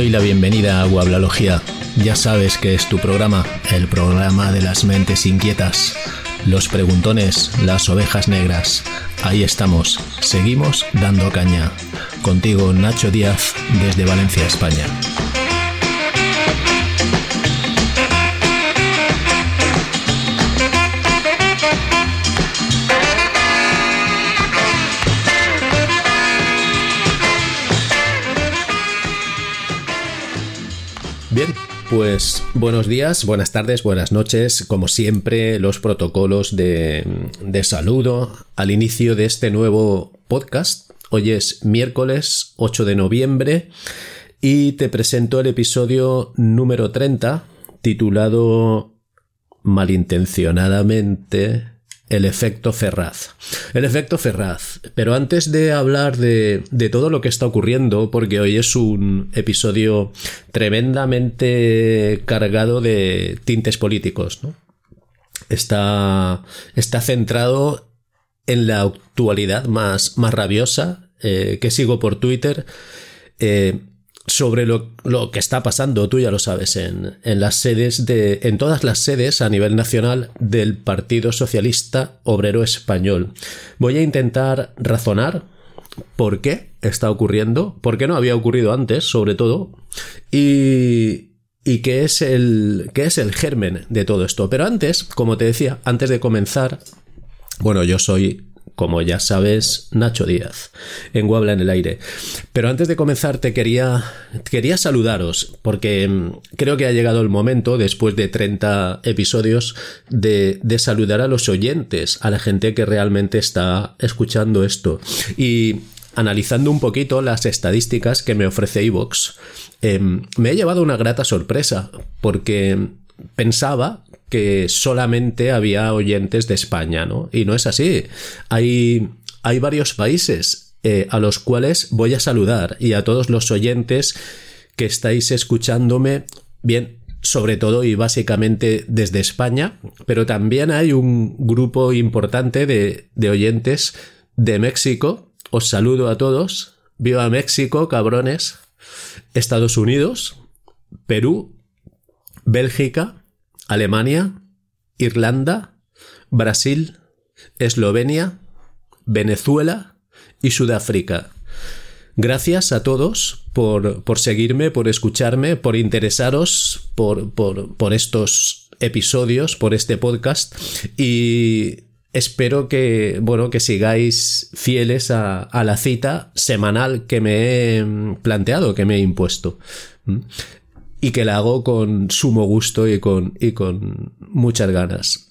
Doy la bienvenida a Guablalogía. Ya sabes que es tu programa, el programa de las mentes inquietas, los preguntones, las ovejas negras. Ahí estamos, seguimos dando caña. Contigo Nacho Díaz desde Valencia, España. Bien, pues buenos días, buenas tardes, buenas noches. Como siempre, los protocolos de, saludo al inicio de este nuevo podcast. Hoy es miércoles 8 de noviembre y te presento el episodio número 30 titulado malintencionadamente el efecto Ferraz. El efecto Ferraz. Pero antes de hablar de, de, todo lo que está ocurriendo, porque hoy es un episodio tremendamente cargado de tintes políticos, ¿no? Está, está centrado en la actualidad más, más rabiosa eh, que sigo por Twitter. Eh, sobre lo, lo, que está pasando, tú ya lo sabes, en, en, las sedes de. en todas las sedes a nivel nacional del Partido Socialista Obrero Español. Voy a intentar razonar por qué está ocurriendo, por qué no había ocurrido antes, sobre todo, y, y qué es el. qué es el germen de todo esto. Pero antes, como te decía, antes de comenzar. Bueno, yo soy como ya sabes, Nacho Díaz, en Guabla en el aire. Pero antes de comenzar te quería, quería saludaros, porque mm, creo que ha llegado el momento, después de 30 episodios, de, de saludar a los oyentes, a la gente que realmente está escuchando esto. Y analizando un poquito las estadísticas que me ofrece Evox, eh, me he llevado una grata sorpresa, porque pensaba que solamente había oyentes de España, ¿no? Y no es así. Hay, hay varios países eh, a los cuales voy a saludar y a todos los oyentes que estáis escuchándome, bien, sobre todo y básicamente desde España, pero también hay un grupo importante de, de oyentes de México. Os saludo a todos. Viva México, cabrones. Estados Unidos, Perú, Bélgica, Alemania, Irlanda, Brasil, Eslovenia, Venezuela y Sudáfrica. Gracias a todos por, por seguirme, por escucharme, por interesaros por, por, por estos episodios, por este podcast y espero que, bueno, que sigáis fieles a, a, la cita semanal que me he planteado, que me he impuesto y que la hago con sumo gusto y con, y con muchas ganas.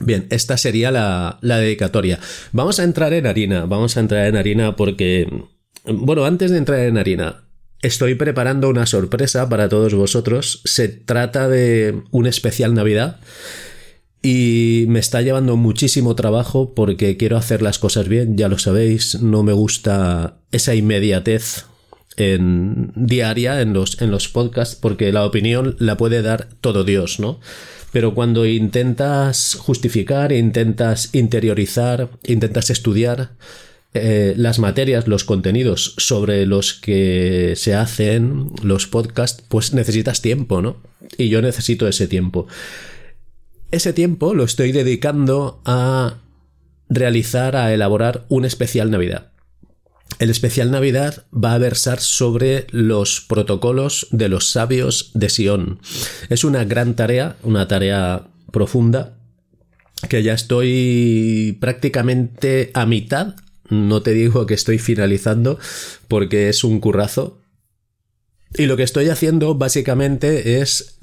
Bien, esta sería la, la dedicatoria. Vamos a entrar en harina, vamos a entrar en harina porque, bueno, antes de entrar en harina, Estoy preparando una sorpresa para todos vosotros. Se trata de un especial Navidad y me está llevando muchísimo trabajo porque quiero hacer las cosas bien, ya lo sabéis, no me gusta esa inmediatez en diaria en los, en los podcasts porque la opinión la puede dar todo Dios, ¿no? Pero cuando intentas justificar, intentas interiorizar, intentas estudiar eh, las materias, los contenidos sobre los que se hacen los podcasts, pues necesitas tiempo, ¿no? Y yo necesito ese tiempo. Ese tiempo lo estoy dedicando a realizar, a elaborar un especial Navidad. El especial Navidad va a versar sobre los protocolos de los sabios de Sion. Es una gran tarea, una tarea profunda, que ya estoy prácticamente a mitad. No te digo que estoy finalizando porque es un currazo. Y lo que estoy haciendo básicamente es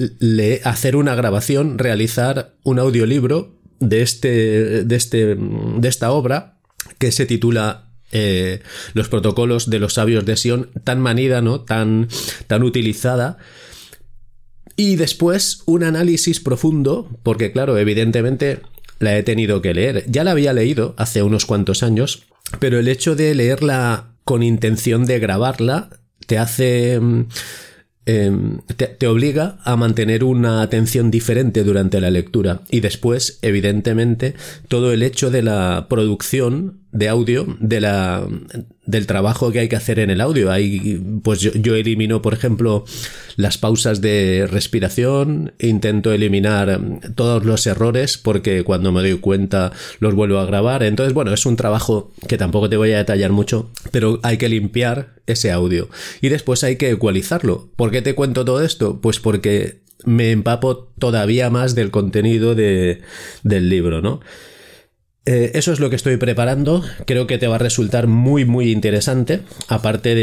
hacer una grabación, realizar un audiolibro de este, de este, de esta obra que se titula eh, los protocolos de los sabios de Sion, tan manida, ¿no? Tan, tan utilizada. Y después un análisis profundo, porque claro, evidentemente la he tenido que leer. Ya la había leído hace unos cuantos años, pero el hecho de leerla con intención de grabarla te hace... Eh, te, te, obliga a mantener una atención diferente durante la lectura y después, evidentemente, todo el hecho de la producción de audio, de la, del trabajo que hay que hacer en el audio. Hay, pues yo, elimino, por ejemplo, las pausas de respiración, intento eliminar todos los errores porque cuando me doy cuenta los vuelvo a grabar. Entonces, bueno, es un trabajo que tampoco te voy a detallar mucho, pero hay que limpiar ese audio y después hay que ecualizarlo. ¿Por qué te cuento todo esto? Pues porque me empapo todavía más del contenido de, del libro, ¿no? Eh, eso es lo que estoy preparando. Creo que te va a resultar muy, muy interesante. Aparte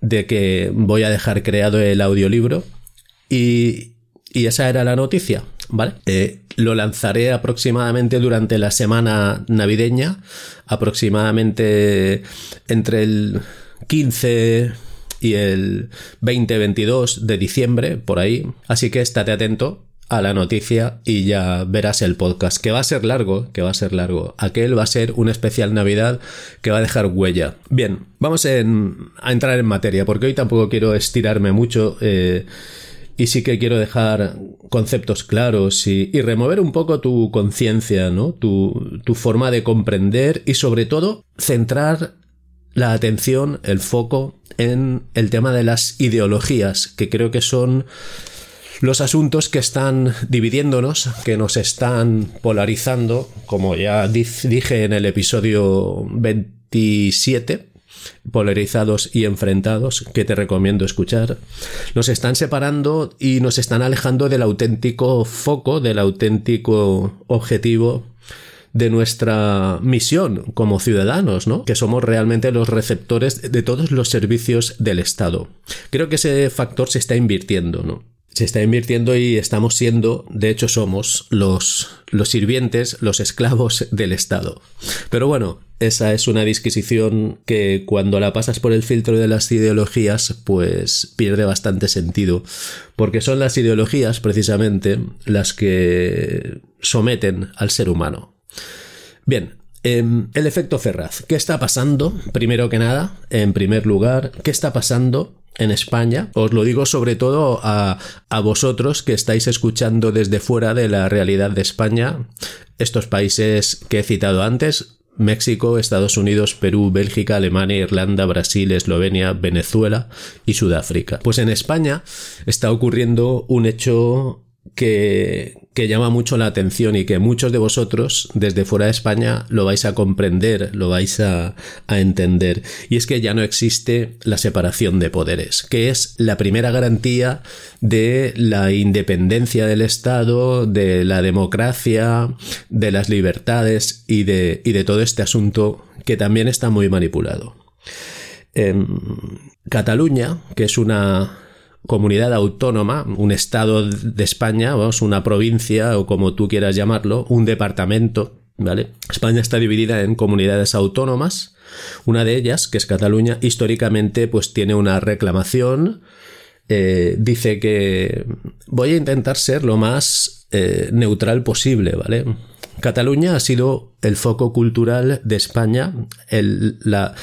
de, que voy a dejar creado el audiolibro. Y, y esa era la noticia, ¿vale? Eh, lo lanzaré aproximadamente durante la semana navideña. Aproximadamente entre el 15 y el 20-22 de diciembre, por ahí. Así que estate atento a la noticia y ya verás el podcast, que va a ser largo, que va a ser largo. Aquel va a ser un especial Navidad que va a dejar huella. Bien, vamos a entrar en materia, porque hoy tampoco quiero estirarme mucho. Eh, y sí que quiero dejar conceptos claros y, remover un poco tu conciencia, ¿no? Tu, tu forma de comprender y sobre todo centrar la atención, el foco en el tema de las ideologías, que creo que son los asuntos que están dividiéndonos, que nos están polarizando, como ya dije en el episodio 27, polarizados y enfrentados, que te recomiendo escuchar, nos están separando y nos están alejando del auténtico foco, del auténtico objetivo de nuestra misión como ciudadanos, ¿no? Que somos realmente los receptores de todos los servicios del Estado. Creo que ese factor se está invirtiendo, ¿no? Se está invirtiendo y estamos siendo, de hecho somos los, los sirvientes, los esclavos del Estado. Pero bueno, esa es una disquisición que cuando la pasas por el filtro de las ideologías, pues pierde bastante sentido, porque son las ideologías precisamente las que someten al ser humano. Bien, em, el efecto Ferraz. ¿Qué está pasando? Primero que nada, en primer lugar, ¿qué está pasando en España. Os lo digo sobre todo a, vosotros que estáis escuchando desde fuera de la realidad de España, estos países que he citado antes. México, Estados Unidos, Perú, Bélgica, Alemania, Irlanda, Brasil, Eslovenia, Venezuela y Sudáfrica. Pues en España está ocurriendo un hecho que, llama mucho la atención y que muchos de vosotros desde fuera de España lo vais a comprender, lo vais a, entender. Y es que ya no existe la separación de poderes, que es la primera garantía de la independencia del Estado, de la democracia, de las libertades y de, y de todo este asunto que también está muy manipulado. En Cataluña, que es una comunidad autónoma, un estado de España, una provincia o como tú quieras llamarlo, un departamento, ¿vale? España está dividida en comunidades autónomas. Una de ellas, que es Cataluña, históricamente pues tiene una reclamación. Eh, dice que voy a intentar ser lo más eh, neutral posible, ¿vale? Cataluña ha sido el foco cultural de España, la,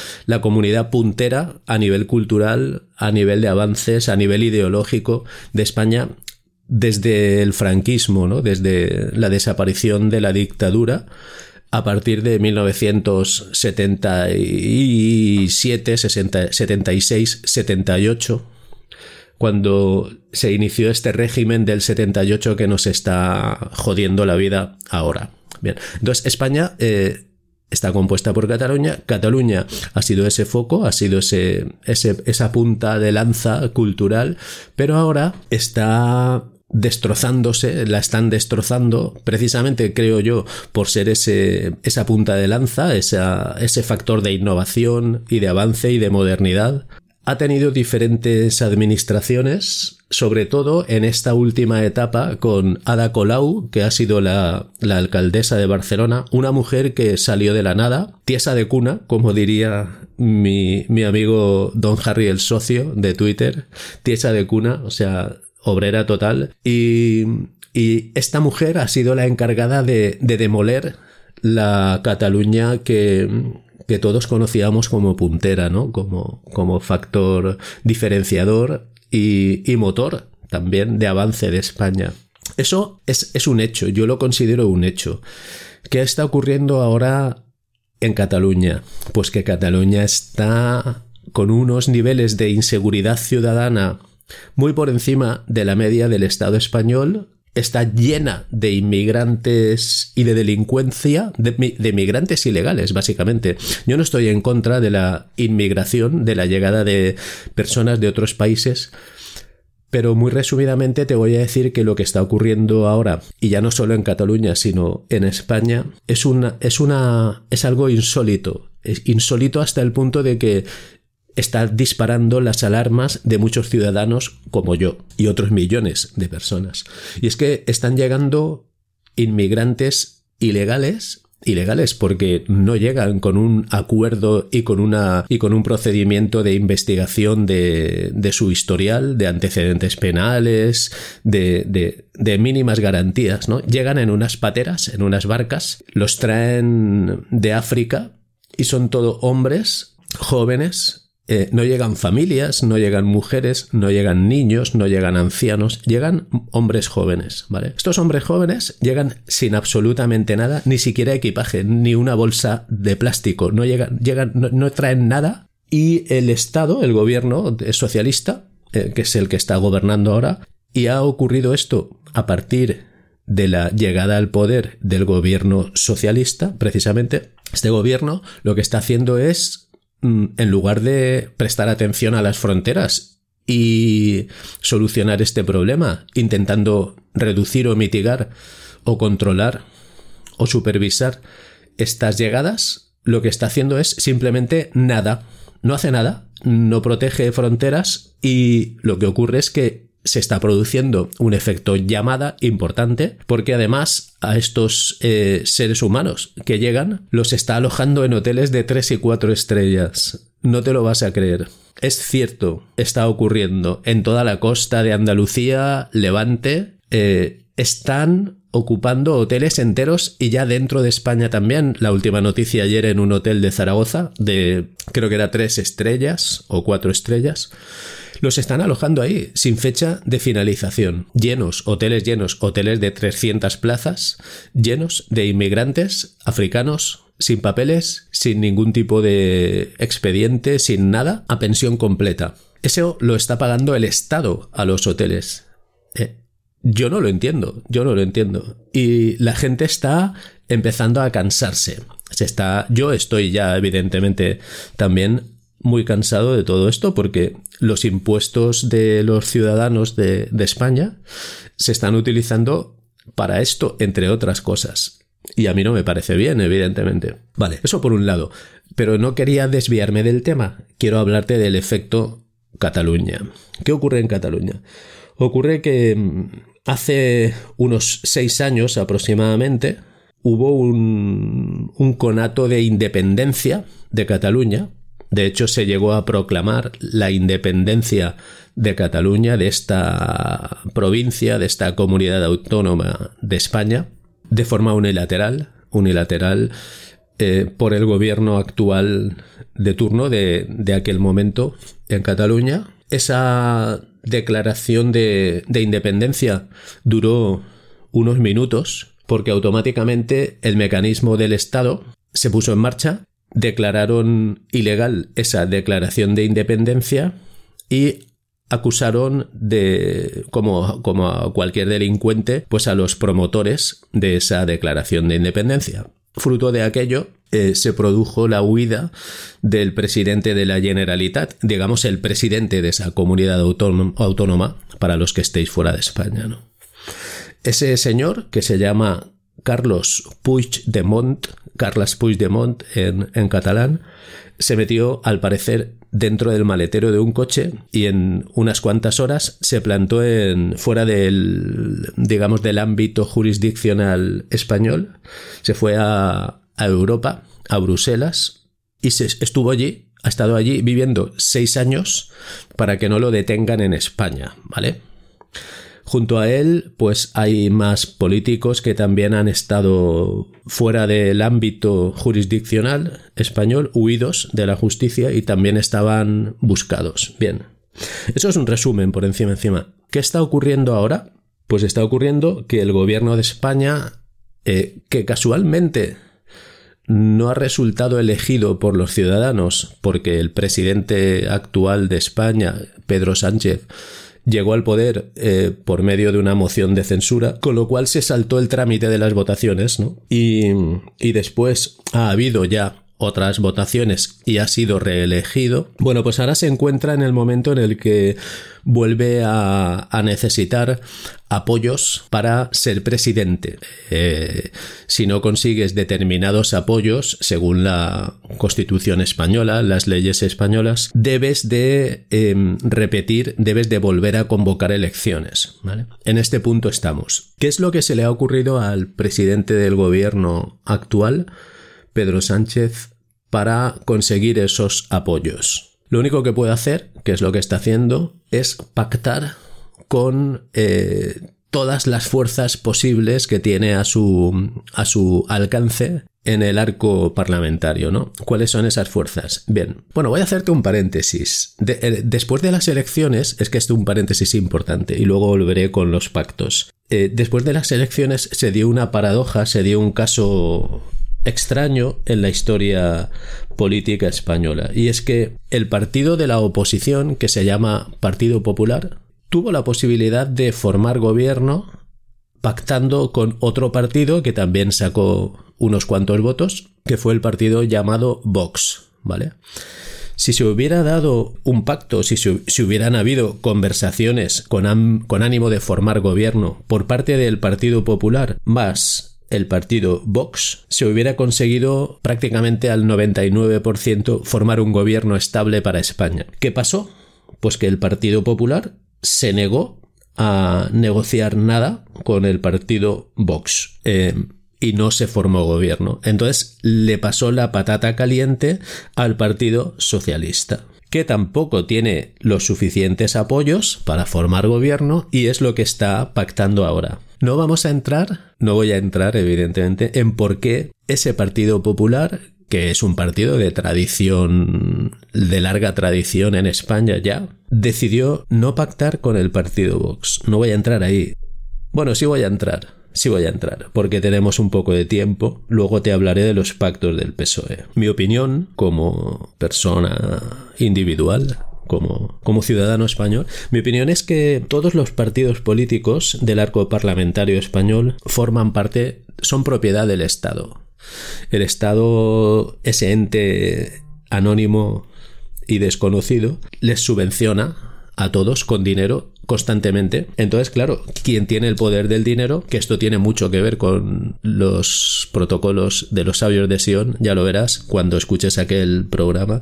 comunidad puntera a nivel cultural, a nivel de avances, a nivel ideológico de España desde el franquismo, ¿no? desde la desaparición de la dictadura a partir de 1977, 76, 78 cuando se inició este régimen del 78 que nos está jodiendo la vida ahora. Bien, entonces España eh, está compuesta por Cataluña. Cataluña ha sido ese foco, ha sido ese, esa punta de lanza cultural, pero ahora está destrozándose, la están destrozando, precisamente creo yo, por ser ese, esa punta de lanza, ese factor de innovación y de avance y de modernidad. Ha tenido diferentes administraciones, sobre todo en esta última etapa con Ada Colau, que ha sido la, la, alcaldesa de Barcelona, una mujer que salió de la nada, tiesa de cuna, como diría mi, mi amigo Don Harry el socio de Twitter, tiesa de cuna, o sea, obrera total, y, y esta mujer ha sido la encargada de, de demoler la Cataluña que, que todos conocíamos como puntera, ¿no? Como, como factor diferenciador y, motor también de avance de España. Eso es, es, un hecho, yo lo considero un hecho. ¿Qué está ocurriendo ahora en Cataluña? Pues que Cataluña está con unos niveles de inseguridad ciudadana muy por encima de la media del Estado español, está llena de inmigrantes y de delincuencia, de, inmigrantes ilegales, básicamente. Yo no estoy en contra de la inmigración, de la llegada de personas de otros países, pero muy resumidamente te voy a decir que lo que está ocurriendo ahora, y ya no solo en Cataluña, sino en España, es una, es una, es algo insólito. Es insólito hasta el punto de que está disparando las alarmas de muchos ciudadanos como yo y otros millones de personas. Y es que están llegando inmigrantes ilegales ilegales porque no llegan con un acuerdo y con una y con un procedimiento de investigación de, de su historial, de antecedentes penales, de, de, de, mínimas garantías, ¿no? Llegan en unas pateras, en unas barcas, los traen de África y son todo hombres jóvenes eh, no llegan familias, no llegan mujeres, no llegan niños, no llegan ancianos, llegan hombres jóvenes, ¿vale? Estos hombres jóvenes llegan sin absolutamente nada, ni siquiera equipaje, ni una bolsa de plástico, no llegan, llegan, no, traen nada y el Estado, el gobierno socialista, eh, que es el que está gobernando ahora, y ha ocurrido esto a partir de la llegada al poder del gobierno socialista, precisamente, este gobierno lo que está haciendo es en lugar de prestar atención a las fronteras y solucionar este problema, intentando reducir o mitigar o controlar o supervisar estas llegadas, lo que está haciendo es simplemente nada. No hace nada, no protege fronteras y lo que ocurre es que se está produciendo un efecto llamada importante porque además a estos eh, seres humanos que llegan los está alojando en hoteles de 3 y 4 estrellas. No te lo vas a creer. Es cierto, está ocurriendo en toda la costa de Andalucía, Levante, eh, están ocupando hoteles enteros y ya dentro de España también. La última noticia ayer en un hotel de Zaragoza de creo que era tres estrellas o cuatro estrellas los están alojando ahí, sin fecha de finalización. Llenos, hoteles llenos, hoteles de 300 plazas, llenos de inmigrantes africanos, sin papeles, sin ningún tipo de expediente, sin nada, a pensión completa. Eso lo está pagando el Estado a los hoteles. Eh, yo no lo entiendo, yo no lo entiendo. Y la gente está empezando a cansarse. Se está, yo estoy ya evidentemente también muy cansado de todo esto porque los impuestos de los ciudadanos de, España se están utilizando para esto, entre otras cosas. Y a mí no me parece bien, evidentemente. Vale, eso por un lado. Pero no quería desviarme del tema. Quiero hablarte del efecto Cataluña. ¿Qué ocurre en Cataluña? Ocurre que mm, hace unos seis años aproximadamente hubo un, un conato de independencia de Cataluña de hecho, se llegó a proclamar la independencia de Cataluña, de esta provincia, de esta comunidad autónoma de España, de forma unilateral, unilateral eh, por el gobierno actual de turno de, de, aquel momento en Cataluña. Esa declaración de, de independencia duró unos minutos porque automáticamente el mecanismo del Estado se puso en marcha declararon ilegal esa declaración de independencia y acusaron de, como, como a cualquier delincuente, pues a los promotores de esa declaración de independencia. Fruto de aquello, eh, se produjo la huida del presidente de la Generalitat, digamos el presidente de esa comunidad autónoma, para los que estéis fuera de España. ¿no? Ese señor, que se llama Carlos Puigdemont, Carles Puigdemont en, en catalán, se metió, al parecer, dentro del maletero de un coche y en unas cuantas horas se plantó en fuera del digamos del ámbito jurisdiccional español. Se fue a, a Europa a Bruselas y se estuvo allí ha estado allí viviendo seis años para que no lo detengan en España vale Junto a él, pues hay más políticos que también han estado fuera del ámbito jurisdiccional español, huidos de la justicia y también estaban buscados. Bien. Eso es un resumen por encima encima. ¿Qué está ocurriendo ahora? Pues está ocurriendo que el gobierno de España, eh, que casualmente no ha resultado elegido por los ciudadanos porque el presidente actual de España, Pedro Sánchez, llegó al poder eh, por medio de una moción de censura, con lo cual se saltó el trámite de las votaciones, ¿no? Y, y después ha habido ya otras votaciones y ha sido reelegido, bueno, pues ahora se encuentra en el momento en el que vuelve a, necesitar apoyos para ser presidente. Eh, si no consigues determinados apoyos, según la Constitución española, las leyes españolas, debes de em, repetir, debes de volver a convocar elecciones. En este punto estamos. ¿Qué es lo que se le ha ocurrido al presidente del gobierno actual? Pedro Sánchez para conseguir esos apoyos. Lo único que puede hacer, que es lo que está haciendo, es pactar con eh, todas las fuerzas posibles que tiene a su, a su alcance en el arco parlamentario, ¿no? ¿Cuáles son esas fuerzas? Bien, bueno, voy a hacerte un paréntesis. Eh, después de las elecciones, es que esto es un paréntesis importante y luego volveré con los pactos. Eh, después de las elecciones se dio una paradoja, se dio un caso extraño en la historia política española. Y es que el partido de la oposición, que se llama Partido Popular, tuvo la posibilidad de formar gobierno pactando con otro partido que también sacó unos cuantos votos, que fue el partido llamado Vox, ¿vale? Si se hubiera dado un pacto, si, si hubieran habido conversaciones con, con ánimo de formar gobierno por parte del Partido Popular, más el partido Vox, se hubiera conseguido prácticamente al 99% formar un gobierno estable para España. ¿Qué pasó? Pues que el Partido Popular se negó a negociar nada con el partido Vox. Eh, y no se formó gobierno. Entonces le pasó la patata caliente al Partido Socialista que tampoco tiene los suficientes apoyos para formar gobierno y es lo que está pactando ahora. No vamos a entrar, no voy a entrar evidentemente, en por qué ese Partido Popular, que es un partido de tradición, de larga tradición en España ya, decidió no pactar con el Partido Vox. No voy a entrar ahí. Bueno, sí voy a entrar sí voy a entrar, porque tenemos un poco de tiempo. Luego te hablaré de los pactos del PSOE. Mi opinión, como persona individual, como, como, ciudadano español, mi opinión es que todos los partidos políticos del arco parlamentario español forman parte, son propiedad del Estado. El Estado, ese ente anónimo y desconocido, les subvenciona a todos con dinero constantemente. Entonces, claro, quien tiene el poder del dinero, que esto tiene mucho que ver con los protocolos de los sabios de Sion, ya lo verás cuando escuches aquel programa,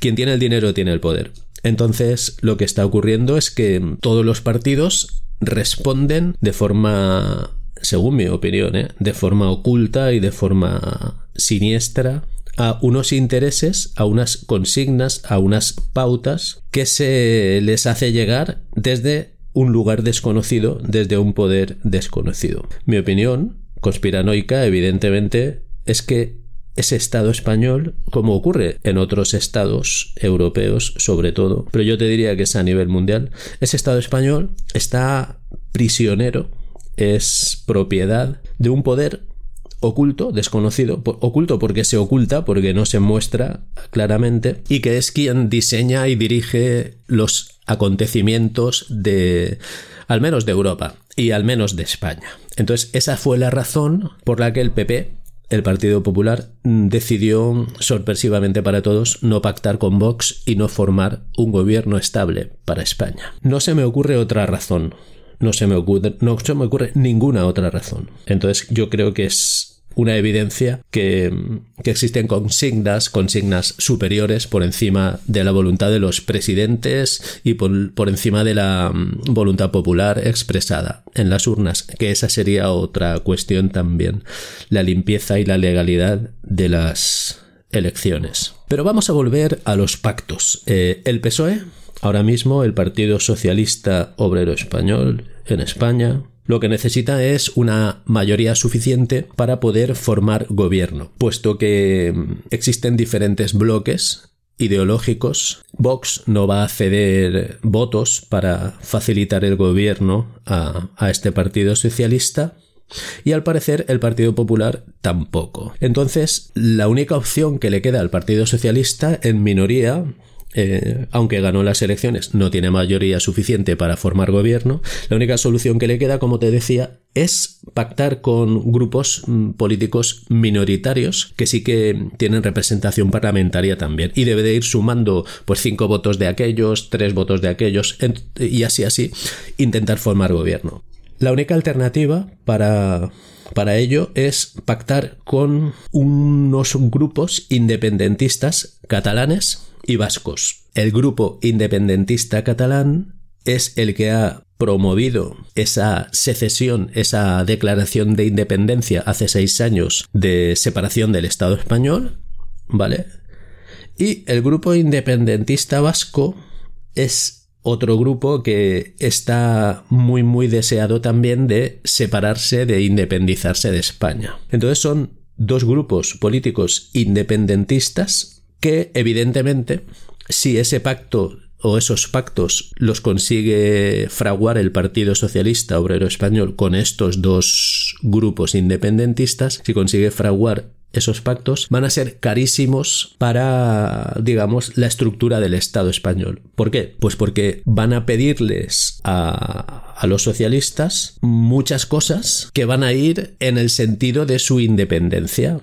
quien tiene el dinero tiene el poder. Entonces, lo que está ocurriendo es que todos los partidos responden de forma, según mi opinión, ¿eh? de forma oculta y de forma siniestra a unos intereses, a unas consignas, a unas pautas que se les hace llegar desde un lugar desconocido, desde un poder desconocido. Mi opinión conspiranoica, evidentemente, es que ese Estado español, como ocurre en otros estados europeos sobre todo, pero yo te diría que es a nivel mundial, ese Estado español está prisionero, es propiedad de un poder oculto, desconocido, oculto porque se oculta, porque no se muestra claramente, y que es quien diseña y dirige los acontecimientos de, al menos de Europa y al menos de España. Entonces, esa fue la razón por la que el PP, el Partido Popular, decidió sorpresivamente para todos no pactar con Vox y no formar un gobierno estable para España. No se me ocurre otra razón no se me ocurre, no se me ocurre ninguna otra razón. Entonces yo creo que es una evidencia que, existen consignas, consignas superiores por encima de la voluntad de los presidentes y por, por encima de la mm, voluntad popular expresada en las urnas, que esa sería otra cuestión también, la limpieza y la legalidad de las elecciones. Pero vamos a volver a los pactos. Eh, el PSOE, ahora mismo el Partido Socialista Obrero Español en España, lo que necesita es una mayoría suficiente para poder formar gobierno, puesto que mm, existen diferentes bloques ideológicos. Vox no va a ceder votos para facilitar el gobierno a, este partido socialista Y al parecer el Partido Popular tampoco. Entonces, la única opción que le queda al Partido Socialista en minoría eh, aunque ganó las elecciones, no tiene mayoría suficiente para formar gobierno. La única solución que le queda, como te decía, es pactar con grupos mm, políticos minoritarios que sí que tienen representación parlamentaria también y debe de ir sumando pues cinco votos de aquellos, tres votos de aquellos y así así intentar formar gobierno. La única alternativa para para ello es pactar con unos grupos independentistas catalanes y vascos. El grupo independentista catalán es el que ha promovido esa secesión, esa declaración de independencia hace seis años de separación del Estado español, ¿vale? Y el grupo independentista vasco es otro grupo que está muy muy deseado también de separarse, de independizarse de España. Entonces son dos grupos políticos independentistas que evidentemente si ese pacto o esos pactos los consigue fraguar el Partido Socialista Obrero Español con estos dos grupos independentistas, si consigue fraguar esos pactos van a ser carísimos para, digamos, la estructura del Estado español. ¿Por qué? Pues porque van a pedirles a, a los socialistas muchas cosas que van a ir en el sentido de su independencia.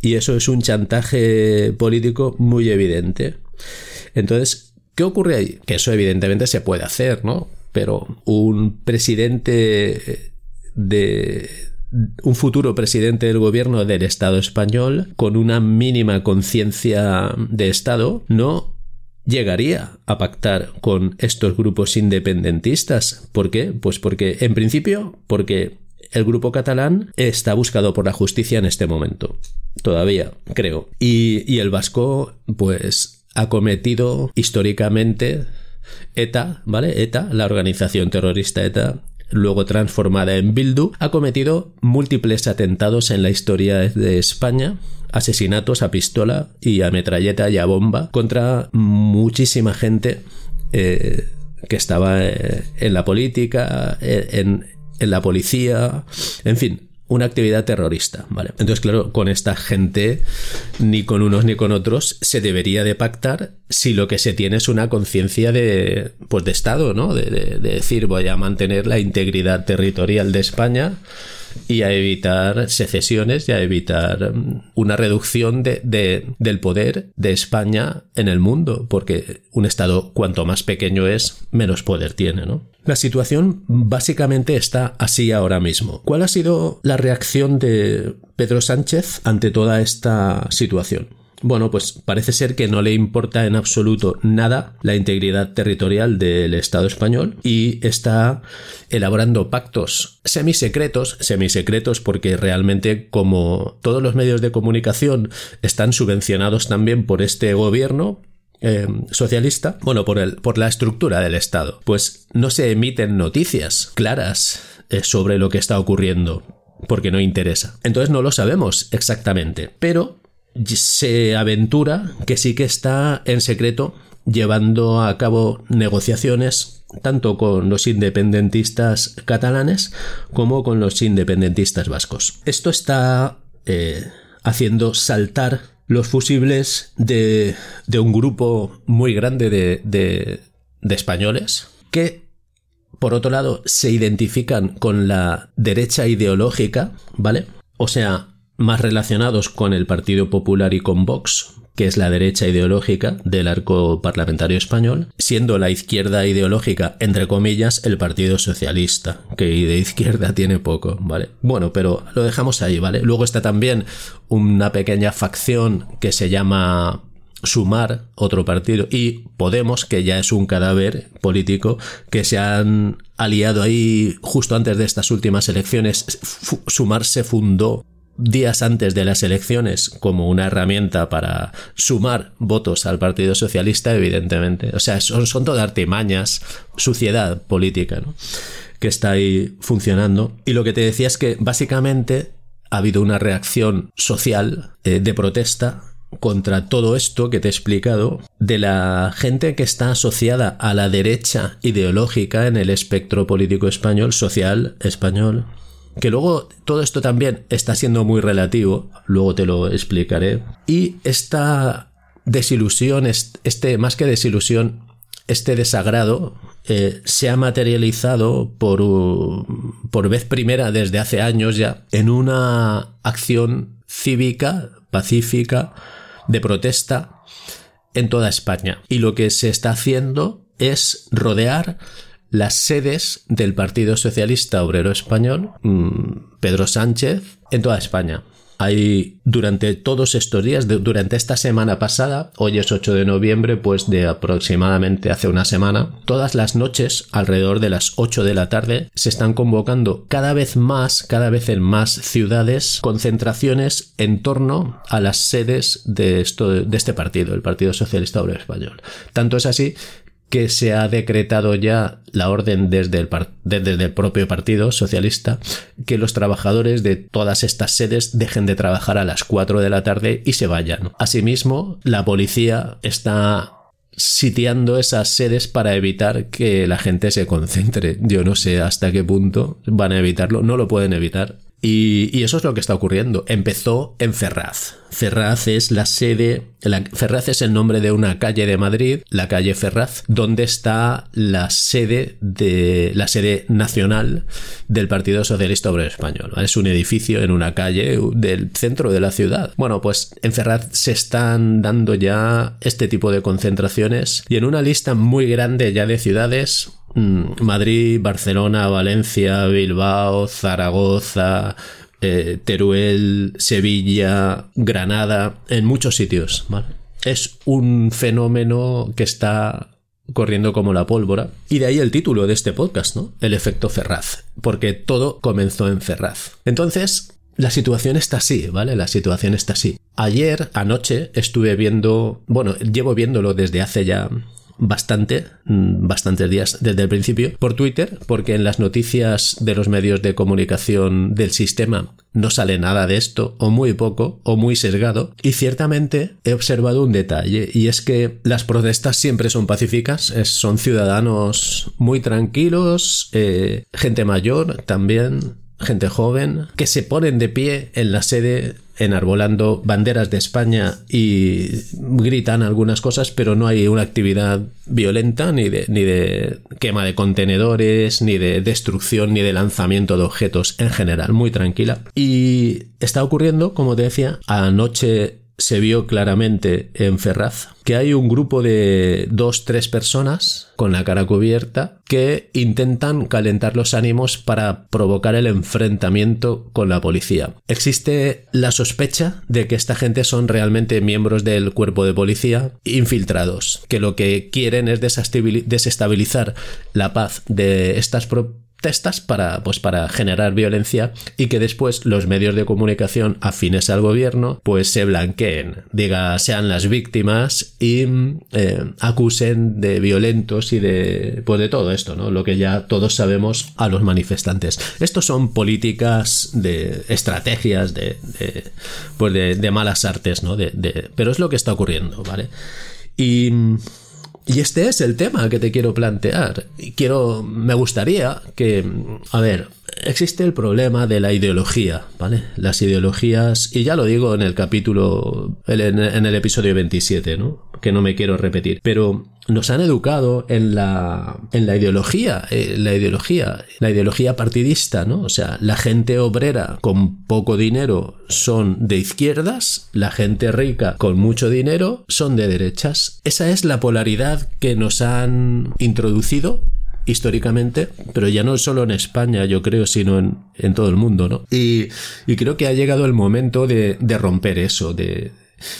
Y eso es un chantaje político muy evidente. Entonces, ¿qué ocurre ahí? Que eso evidentemente se puede hacer, ¿no? Pero un presidente de, un futuro presidente del gobierno del Estado español con una mínima conciencia de Estado no llegaría a pactar con estos grupos independentistas. ¿Por qué? Pues porque, en principio, porque el grupo catalán está buscado por la justicia en este momento. Todavía, creo. Y, el vasco, pues, ha cometido históricamente ETA, ¿vale? ETA, la organización terrorista ETA, luego transformada en Bildu, ha cometido múltiples atentados en la historia de España, asesinatos a pistola y a metralleta y a bomba contra muchísima gente eh, que estaba eh, en la política, eh, en, en la policía, en fin, una actividad terrorista, ¿vale? Entonces, claro, con esta gente, ni con unos ni con otros, se debería de pactar si lo que se tiene es una conciencia de, pues de Estado, ¿no? De, de, decir, voy a mantener la integridad territorial de España y a evitar secesiones y a evitar mm, una reducción de, del poder de España en el mundo, porque un Estado cuanto más pequeño es, menos poder tiene, ¿no? La situación básicamente está así ahora mismo. ¿Cuál ha sido la reacción de Pedro Sánchez ante toda esta situación? Bueno, pues parece ser que no le importa en absoluto nada la integridad territorial del Estado español y está elaborando pactos semisecretos, semisecretos porque realmente como todos los medios de comunicación están subvencionados también por este gobierno, eh, socialista, bueno, por, el, por la estructura del Estado, pues no se emiten noticias claras eh, sobre lo que está ocurriendo, porque no interesa. Entonces no lo sabemos exactamente, pero se aventura que sí que está en secreto llevando a cabo negociaciones tanto con los independentistas catalanes como con los independentistas vascos. Esto está eh, haciendo saltar los fusibles de, de un grupo muy grande de, de, de españoles que por otro lado, se identifican con la derecha ideológica, ¿vale? O sea, más relacionados con el Partido Popular y con Vox, que es la derecha ideológica del arco parlamentario español, siendo la izquierda ideológica, entre comillas, el Partido Socialista, que de izquierda tiene poco, ¿vale? Bueno, pero lo dejamos ahí, ¿vale? Luego está también una pequeña facción que se llama Sumar, otro partido, y Podemos, que ya es un cadáver político, que se han aliado ahí justo antes de estas últimas elecciones. Sumar se fundó días antes de las elecciones como una herramienta para sumar votos al Partido Socialista, evidentemente. O sea, son, son todas artimañas, suciedad política, ¿no? que está ahí funcionando. Y lo que te decía es que básicamente ha habido una reacción social eh, de protesta contra todo esto que te he explicado de la gente que está asociada a la derecha ideológica en el espectro político español, social español, que luego todo esto también está siendo muy relativo, luego te lo explicaré, y esta desilusión, este más que desilusión, este desagrado eh, se ha materializado por, por vez primera desde hace años ya en una acción cívica, pacífica, de protesta en toda España. Y lo que se está haciendo es rodear las sedes del Partido Socialista Obrero Español, mm, Pedro Sánchez, en toda España. Hay durante todos estos días, durante esta semana pasada, hoy es 8 de noviembre, pues de aproximadamente hace una semana, todas las noches, alrededor de las 8 de la tarde, se están convocando cada vez más, cada vez en más ciudades, concentraciones en torno a las sedes de, esto, de este partido, el Partido Socialista Obrero Español. Tanto es así que se ha decretado ya la orden desde el, desde el, propio Partido Socialista que los trabajadores de todas estas sedes dejen de trabajar a las 4 de la tarde y se vayan. Asimismo, la policía está sitiando esas sedes para evitar que la gente se concentre. Yo no sé hasta qué punto van a evitarlo, no lo pueden evitar. Y, eso es lo que está ocurriendo. Empezó en Ferraz. Ferraz es la sede, Ferraz es el nombre de una calle de Madrid, la calle Ferraz, donde está la sede de la sede nacional del Partido Socialista Obrero Español. Es un edificio en una calle del centro de la ciudad. Bueno, pues en Ferraz se están dando ya este tipo de concentraciones y en una lista muy grande ya de ciudades Madrid, Barcelona, Valencia, Bilbao, Zaragoza, eh, Teruel, Sevilla, Granada, en muchos sitios. Es un fenómeno que está corriendo como la pólvora. Y de ahí el título de este podcast, ¿no? El efecto Ferraz. Porque todo comenzó en Ferraz. Entonces, la situación está así, ¿vale? La situación está así. Ayer, anoche, estuve viendo, bueno, llevo viéndolo desde hace ya bastante, mm, bastantes días desde el principio, por Twitter, porque en las noticias de los medios de comunicación del sistema no sale nada de esto, o muy poco, o muy sesgado, y ciertamente he observado un detalle, y es que las protestas siempre son pacíficas, son ciudadanos muy tranquilos, eh, gente mayor también, gente joven, que se ponen de pie en la sede enarbolando banderas de España y gritan algunas cosas, pero no hay una actividad violenta ni de, ni de quema de contenedores, ni de destrucción, ni de lanzamiento de objetos en general, muy tranquila. Y está ocurriendo, como te decía, anoche se vio claramente en Ferraz que hay un grupo de dos, tres personas con la cara cubierta que intentan calentar los ánimos para provocar el enfrentamiento con la policía. Existe la sospecha de que esta gente son realmente miembros del cuerpo de policía infiltrados, que lo que quieren es desestabilizar la paz de estas testas para, pues, para generar violencia y que después los medios de comunicación afines al gobierno pues se blanqueen, diga, sean las víctimas y eh, acusen de violentos y de, pues de todo esto, ¿no? Lo que ya todos sabemos a los manifestantes. Estos son políticas de estrategias de, de pues de, malas artes, ¿no? De, pero es lo que está ocurriendo, ¿vale? Y y este es el tema que te quiero plantear. Quiero, me gustaría que, a ver, existe el problema de la ideología, ¿vale? Las ideologías, y ya lo digo en el capítulo, en el episodio 27, ¿no? Que no me quiero repetir, pero nos han educado en la, en la ideología, eh, la ideología, la ideología partidista, ¿no? O sea, la gente obrera con poco dinero son de izquierdas, la gente rica con mucho dinero son de derechas. Esa es la polaridad que nos han introducido históricamente, pero ya no solo en España, yo creo, sino en, todo el mundo, ¿no? Y, creo que ha llegado el momento de, romper eso, de,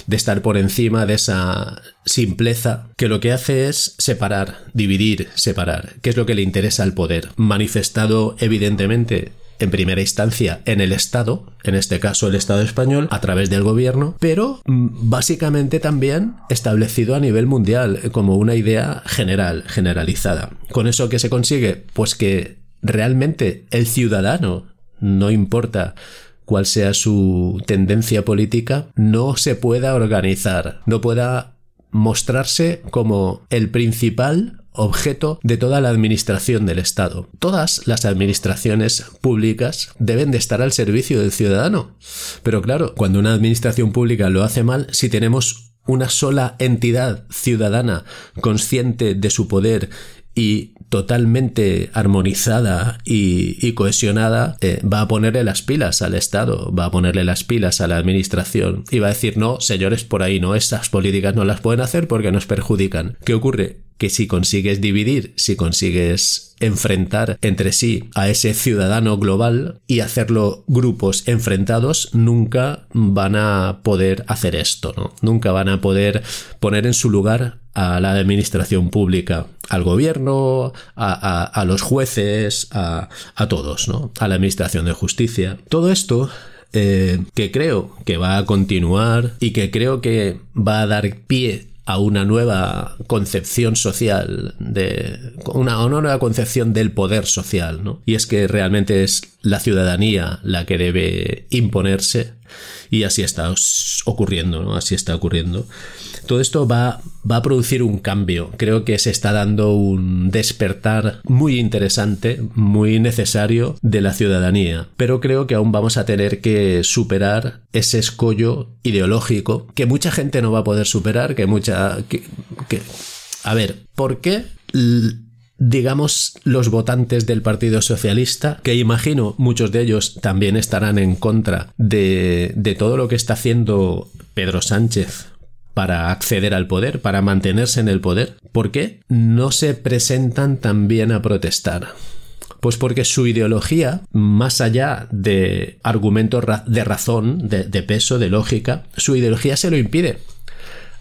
de estar por encima de esa simpleza que lo que hace es separar, dividir, separar, que es lo que le interesa al poder, manifestado evidentemente en primera instancia en el Estado, en este caso el Estado español, a través del gobierno, pero mm, básicamente también establecido a nivel mundial como una idea general, generalizada. ¿Con eso que se consigue? Pues que realmente el ciudadano, no importa cuál sea su tendencia política, no se pueda organizar, no pueda mostrarse como el principal objeto de toda la administración del Estado. Todas las administraciones públicas deben de estar al servicio del ciudadano. Pero claro, cuando una administración pública lo hace mal, si tenemos una sola entidad ciudadana consciente de su poder y totalmente armonizada y, cohesionada, eh, va a ponerle las pilas al Estado, va a ponerle las pilas a la Administración y va a decir, no, señores, por ahí no, estas políticas no las pueden hacer porque nos perjudican. ¿Qué ocurre? Que si consigues dividir, si consigues enfrentar entre sí a ese ciudadano global y hacerlo grupos enfrentados, nunca van a poder hacer esto, ¿no? Nunca van a poder poner en su lugar a la administración pública, al gobierno, a, los jueces, a, todos, ¿no? A la administración de justicia. Todo esto eh, que creo que va a continuar y que creo que va a dar pie a una nueva concepción social, de una, una, nueva concepción del poder social, ¿no? Y es que realmente es la ciudadanía la que debe imponerse y así está ocurriendo, ¿no? Así está ocurriendo. Todo esto va, va a producir un cambio. Creo que se está dando un despertar muy interesante, muy necesario de la ciudadanía. Pero creo que aún vamos a tener que superar ese escollo ideológico que mucha gente no va a poder superar, que mucha... Que, a ver, ¿por qué? Digamos, los votantes del Partido Socialista, que imagino muchos de ellos también estarán en contra de, de todo lo que está haciendo Pedro Sánchez para acceder al poder, para mantenerse en el poder. ¿Por qué no se presentan también a protestar? Pues porque su ideología, más allá de argumentos de razón, de, de peso, de lógica, su ideología se lo impide.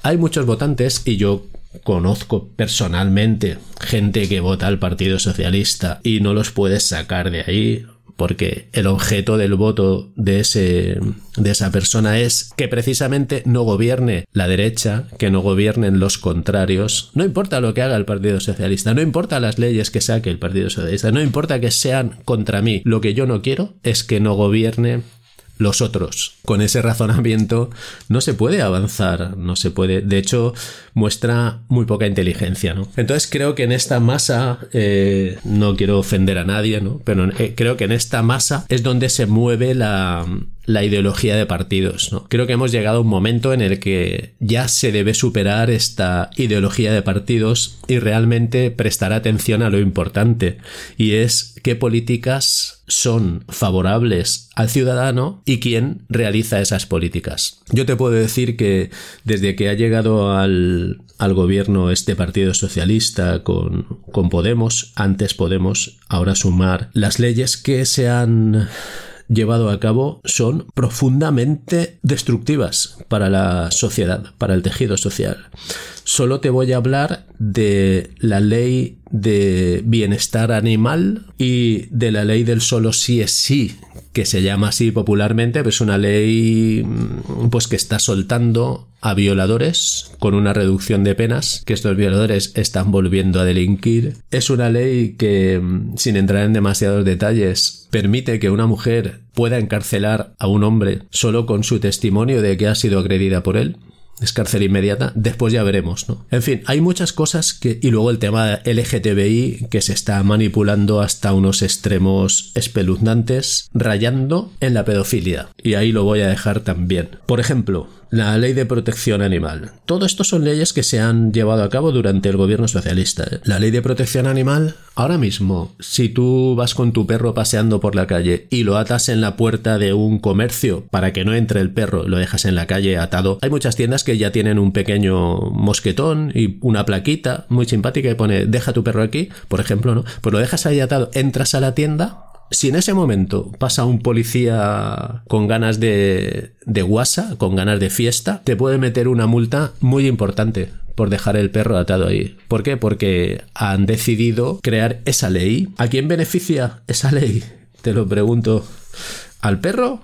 Hay muchos votantes, y yo conozco personalmente gente que vota al Partido Socialista y no los puedes sacar de ahí porque el objeto del voto de ese de esa persona es que precisamente no gobierne la derecha, que no gobiernen los contrarios. No importa lo que haga el Partido Socialista, no importa las leyes que saque el Partido Socialista, no importa que sean contra mí. Lo que yo no quiero es que no gobierne los otros. Con ese razonamiento no se puede avanzar, no se puede. De hecho, muestra muy poca inteligencia, ¿no? Entonces creo que en esta masa, eh, no quiero ofender a nadie, ¿no? Pero eh, creo que en esta masa es donde se mueve la, la ideología de partidos. ¿no? Creo que hemos llegado a un momento en el que ya se debe superar esta ideología de partidos y realmente prestar atención a lo importante y es qué políticas son favorables al ciudadano y quién realiza esas políticas. Yo te puedo decir que desde que ha llegado al, al gobierno este Partido Socialista con, con Podemos, antes Podemos, ahora sumar las leyes que se han llevado a cabo son profundamente destructivas para la sociedad, para el tejido social. Solo te voy a hablar de la ley de bienestar animal y de la ley del solo sí es sí, que se llama así popularmente, es una ley mm, pues que está soltando a violadores con una reducción de penas, que estos violadores están volviendo a delinquir. Es una ley que, mm, sin entrar en demasiados detalles, permite que una mujer pueda encarcelar a un hombre solo con su testimonio de que ha sido agredida por él es cárcel inmediata, después ya veremos, ¿no? En fin, hay muchas cosas que... Y luego el tema LGTBI que se está manipulando hasta unos extremos espeluznantes, rayando en la pedofilia. Y ahí lo voy a dejar también. Por ejemplo, la ley de protección animal. Todo esto son leyes que se han llevado a cabo durante el gobierno socialista. La ley de protección animal, ahora mismo, si tú vas con tu perro paseando por la calle y lo atas en la puerta de un comercio para que no entre el perro, lo dejas en la calle atado, hay muchas tiendas que ya tienen un pequeño mosquetón y una plaquita muy simpática que pone deja tu perro aquí, por ejemplo, ¿no? Pues lo dejas ahí atado, entras a la tienda, si en ese momento pasa un policía con ganas de, de guasa, con ganas de fiesta, te puede meter una multa muy importante por dejar el perro atado ahí. ¿Por qué? Porque han decidido crear esa ley. ¿A quién beneficia esa ley? Te lo pregunto. ¿Al perro?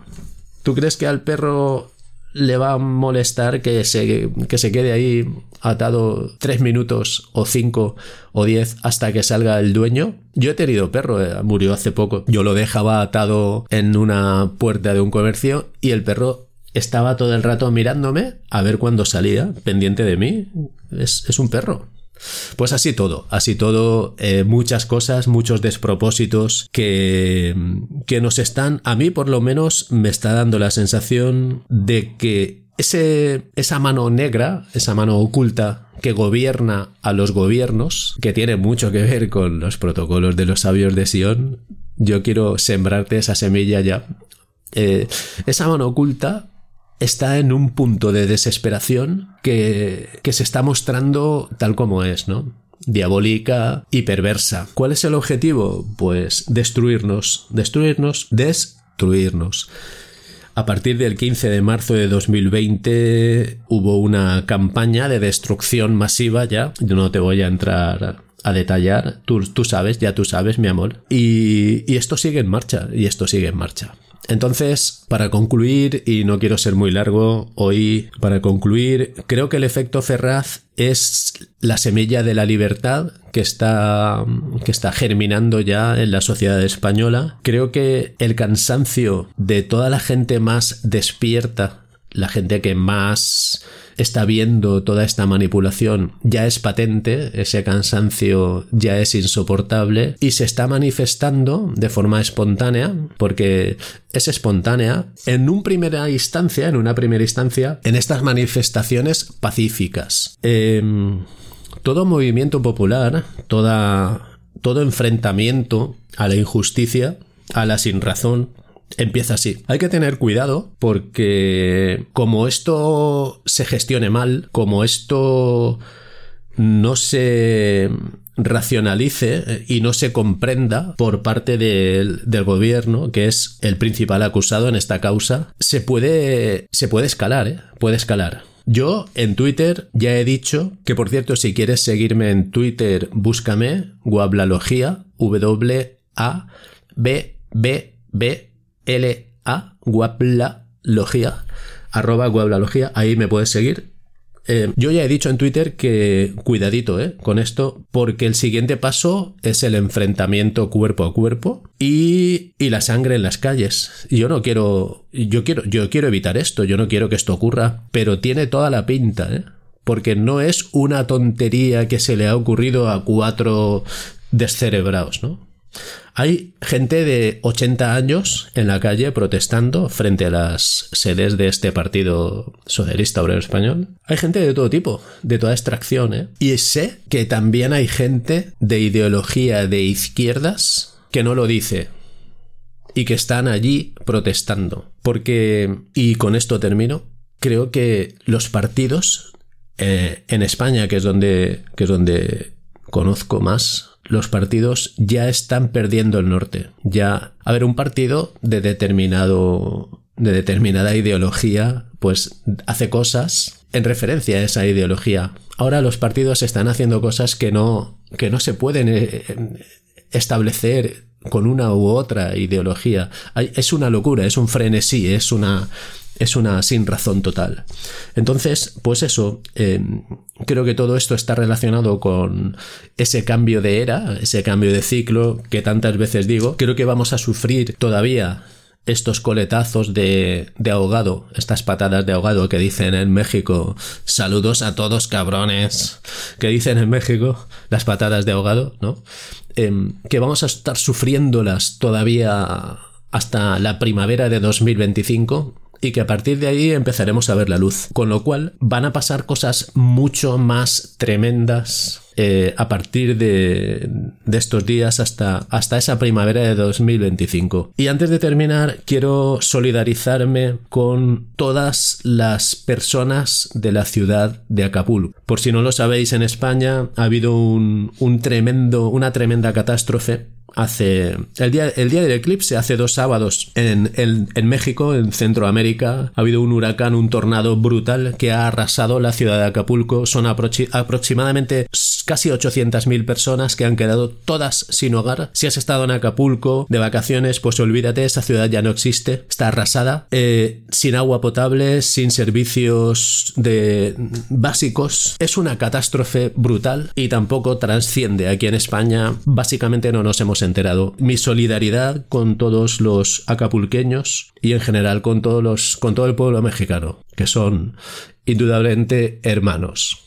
¿Tú crees que al perro le va a molestar que se, que se quede ahí atado tres minutos o cinco o diez hasta que salga el dueño. Yo he tenido perro, eh, murió hace poco. Yo lo dejaba atado en una puerta de un comercio y el perro estaba todo el rato mirándome a ver cuándo salía, pendiente de mí. Es, es un perro. Pues así todo, así todo, eh, muchas cosas, muchos despropósitos que, que nos están, a mí por lo menos me está dando la sensación de que ese, esa mano negra, esa mano oculta que gobierna a los gobiernos, que tiene mucho que ver con los protocolos de los sabios de Sion, yo quiero sembrarte esa semilla ya. Eh, esa mano oculta está en un punto de desesperación que, que se está mostrando tal como es, ¿no? Diabólica y perversa. ¿Cuál es el objetivo? Pues destruirnos, destruirnos, destruirnos. A partir del 15 de marzo de 2020 hubo una campaña de destrucción masiva ya. Yo no te voy a entrar a detallar. Tú, tú sabes, ya tú sabes, mi amor. Y, y esto sigue en marcha, y esto sigue en marcha. Entonces, para concluir, y no quiero ser muy largo hoy, para concluir, creo que el efecto Ferraz es la semilla de la libertad que está, que está germinando ya en la sociedad española. Creo que el cansancio de toda la gente más despierta, la gente que más está viendo toda esta manipulación ya es patente, ese cansancio ya es insoportable y se está manifestando de forma espontánea, porque es espontánea, en una primera instancia, en una primera instancia, en estas manifestaciones pacíficas. Em, todo movimiento popular, toda, todo enfrentamiento a la injusticia, a la sinrazón, empieza así. Hay que tener cuidado porque como esto se gestione mal, como esto no se racionalice y no se comprenda por parte del, gobierno, que es el principal acusado en esta causa, se puede, se puede escalar, ¿eh? puede escalar. Yo en Twitter ya he dicho que, por cierto, si quieres seguirme en Twitter, búscame Guablalogía, W-A-B-B-B L-A, guaplalogía, arroba guaplalogía, ahí me puedes seguir. Eh, yo ya he dicho en Twitter que cuidadito eh, con esto, porque el siguiente paso es el enfrentamiento cuerpo a cuerpo y, y, la sangre en las calles. Yo no quiero, yo quiero, yo quiero evitar esto, yo no quiero que esto ocurra, pero tiene toda la pinta, ¿eh? porque no es una tontería que se le ha ocurrido a cuatro descerebrados, ¿no? Hay gente de 80 años en la calle protestando frente a las sedes de este partido socialista obrero español. Hay gente de todo tipo, de toda extracción, ¿eh? Y sé que también hay gente de ideología de izquierdas que no lo dice y que están allí protestando. Porque, y con esto termino, creo que los partidos eh, en España, que es donde, que es donde conozco más los partidos ya están perdiendo el norte. Ya, a ver, un partido de determinado, de determinada ideología, pues hace cosas en referencia a esa ideología. Ahora los partidos están haciendo cosas que no, que no se pueden eh, establecer con una u otra ideología. Es una locura, es un frenesí, es una, es una sin razón total. Entonces, pues eso, eh, creo que todo esto está relacionado con ese cambio de era, ese cambio de ciclo que tantas veces digo. Creo que vamos a sufrir todavía estos coletazos de, de ahogado, estas patadas de ahogado que dicen en México, saludos a todos cabrones, que dicen en México las patadas de ahogado, ¿no? Em, que vamos a estar sufriéndolas todavía hasta la primavera de 2025 y que a partir de ahí empezaremos a ver la luz. Con lo cual van a pasar cosas mucho más tremendas eh, a partir de, de, estos días hasta, hasta esa primavera de 2025. Y antes de terminar, quiero solidarizarme con todas las personas de la ciudad de Acapulco. Por si no lo sabéis, en España ha habido un, un tremendo, una tremenda catástrofe hace el día, el día del eclipse, hace dos sábados en, en, México, en Centroamérica, ha habido un huracán, un tornado brutal que ha arrasado la ciudad de Acapulco. Son aproximadamente casi 800.000 personas que han quedado todas sin hogar. Si has estado en Acapulco de vacaciones, pues olvídate, esa ciudad ya no existe, está arrasada, eh, sin agua potable, sin servicios de básicos. Es una catástrofe brutal y tampoco trasciende aquí en España. Básicamente no nos hemos enterado. Mi solidaridad con todos los acapulqueños y en general con todos los, con todo el pueblo mexicano, que son indudablemente hermanos.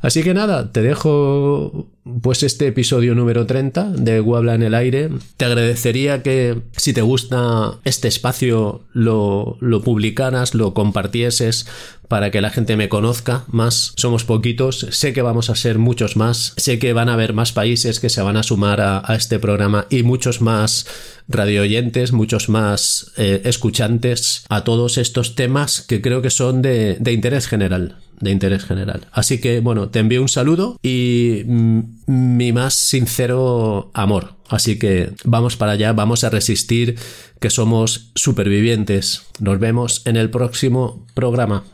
Así que nada, te dejo pues este episodio número 30 de Guabla en el aire. Te agradecería que si te gusta este espacio lo, lo publicaras, lo compartieses para que la gente me conozca más. Somos poquitos, sé que vamos a ser muchos más, sé que van a haber más países que se van a sumar a, este programa y muchos más radioyentes, muchos más eh, escuchantes a todos estos temas que creo que son de, de interés general de interés general. Así que bueno, te envío un saludo y mm, mi más sincero amor. Así que vamos para allá, vamos a resistir, que somos supervivientes. Nos vemos en el próximo programa.